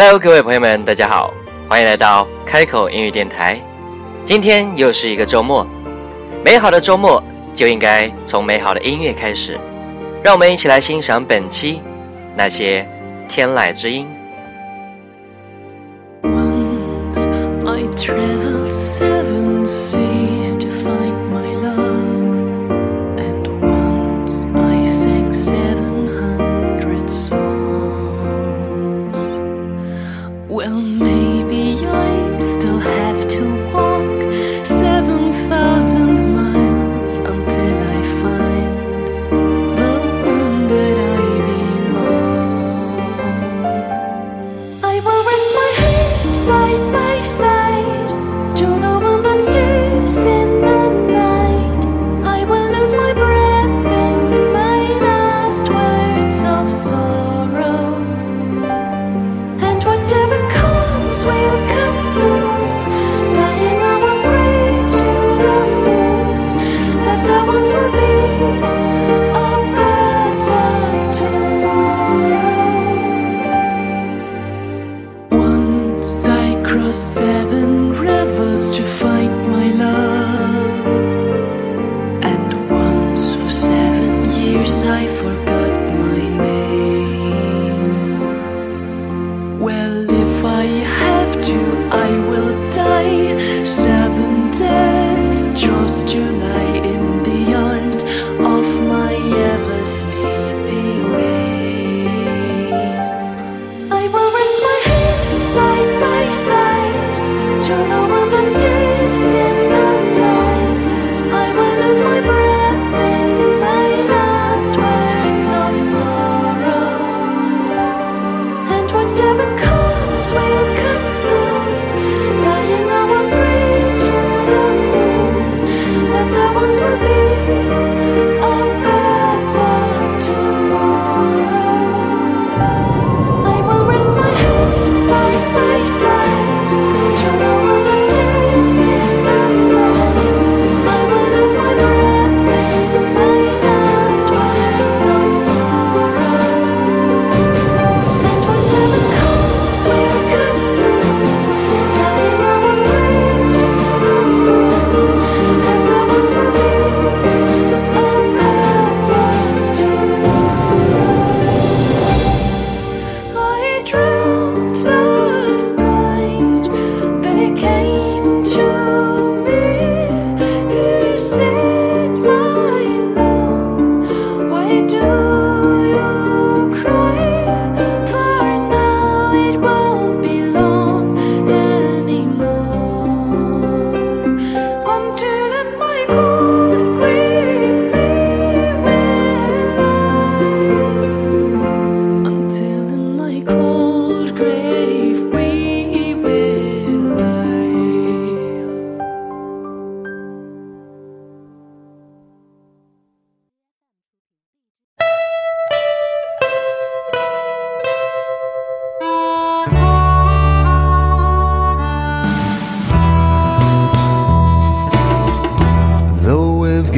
hello 各位朋友们大家好，欢迎来到开口英语电台，今天又是一个周末，美好的周末就应该从美好的音乐开始，让我们一起来欣赏本期那些天籁之音。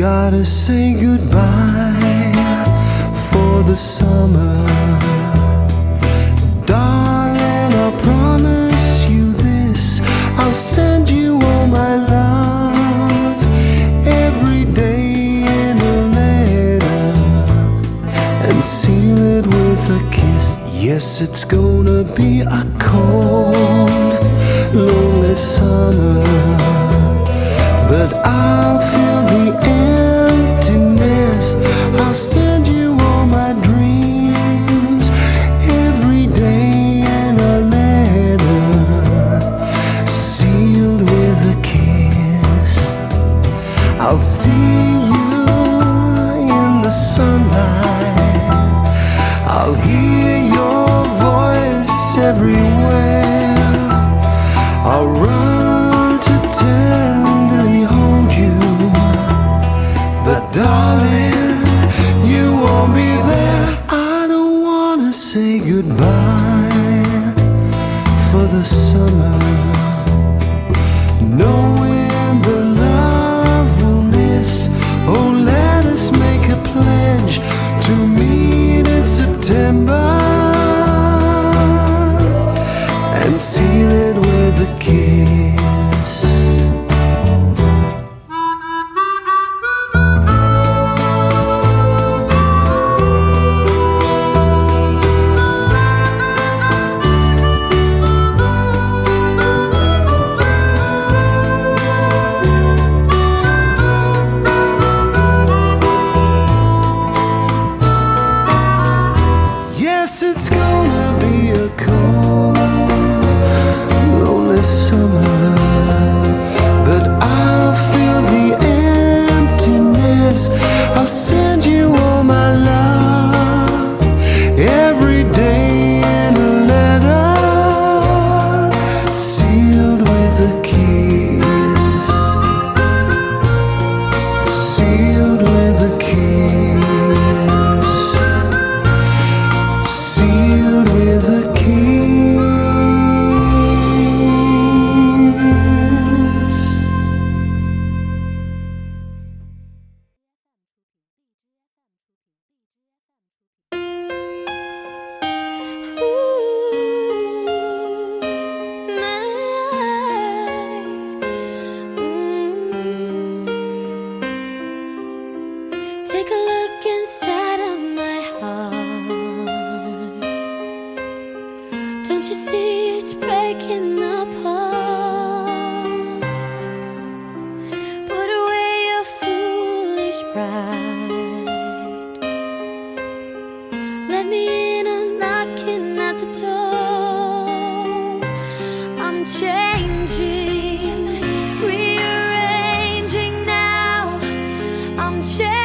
gotta say goodbye for the summer. Darling, I promise you this I'll send you all my love every day in a letter and seal it with a kiss. Yes, it's gonna be a cold, lonely summer, but I'll feel. Summer. But I'll fill the emptiness. I'll I'm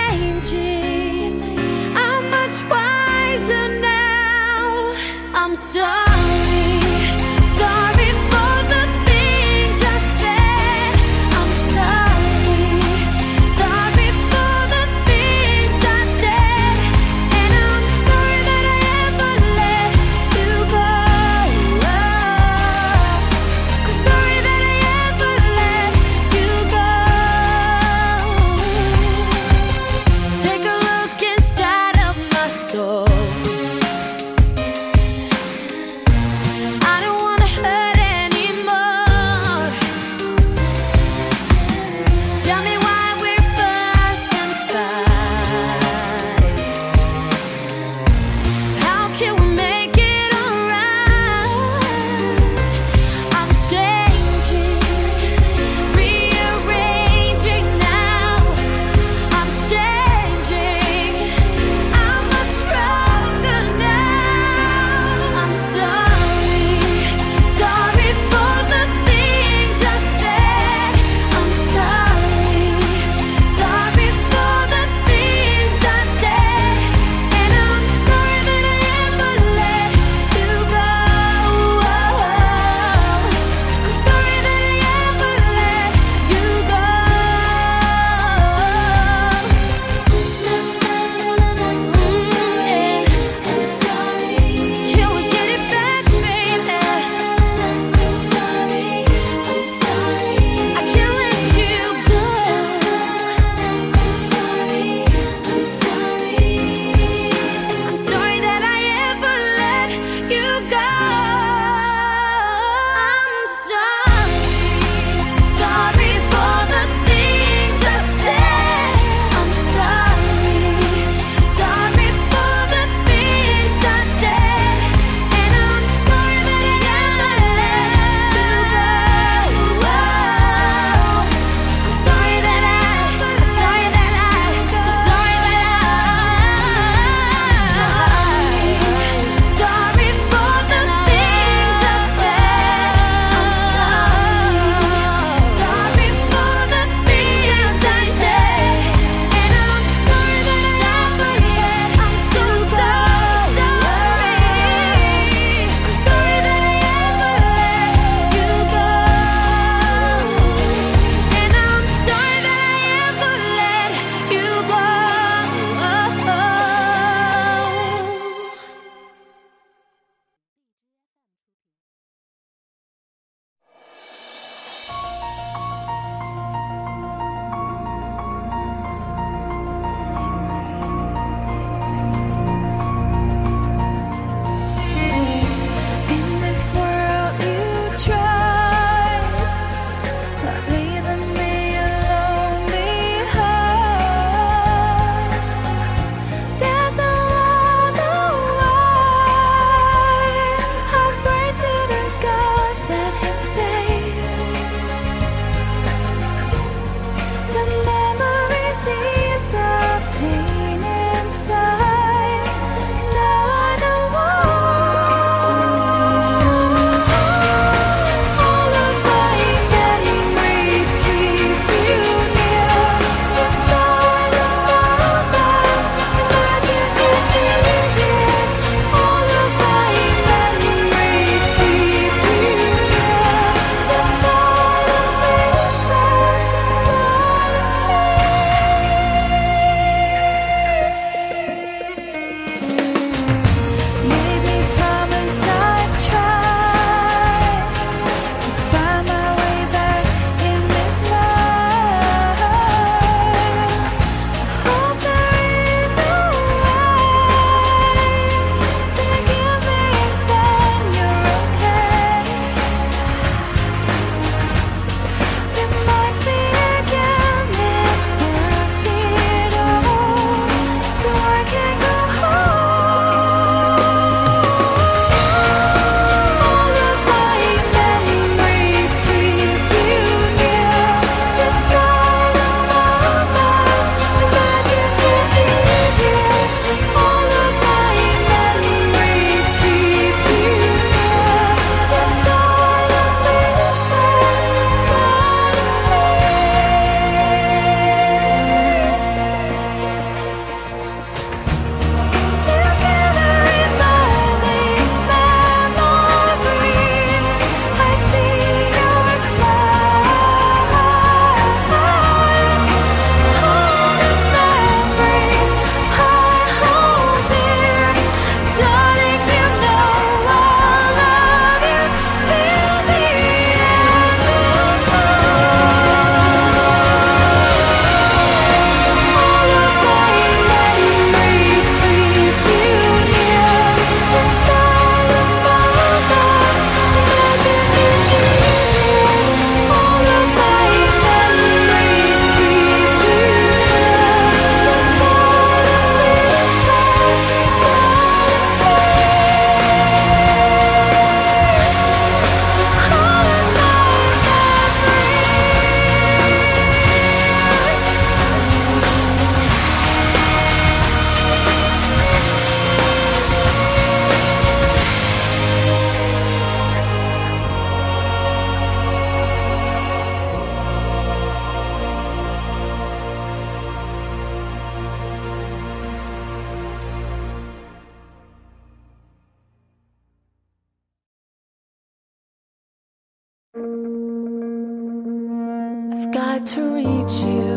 got to reach you.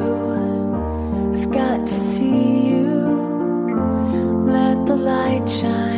I've got to see you. Let the light shine.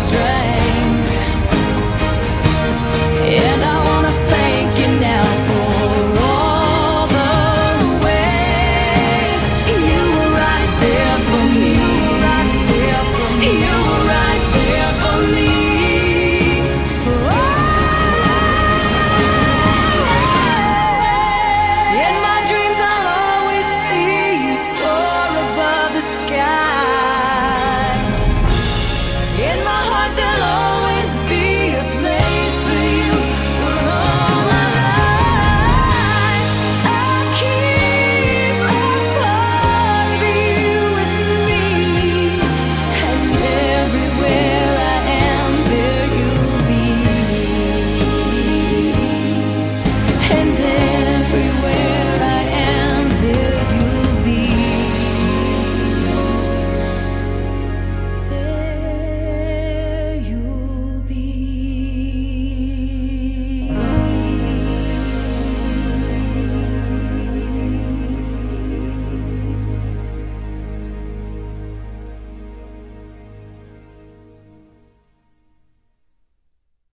strength.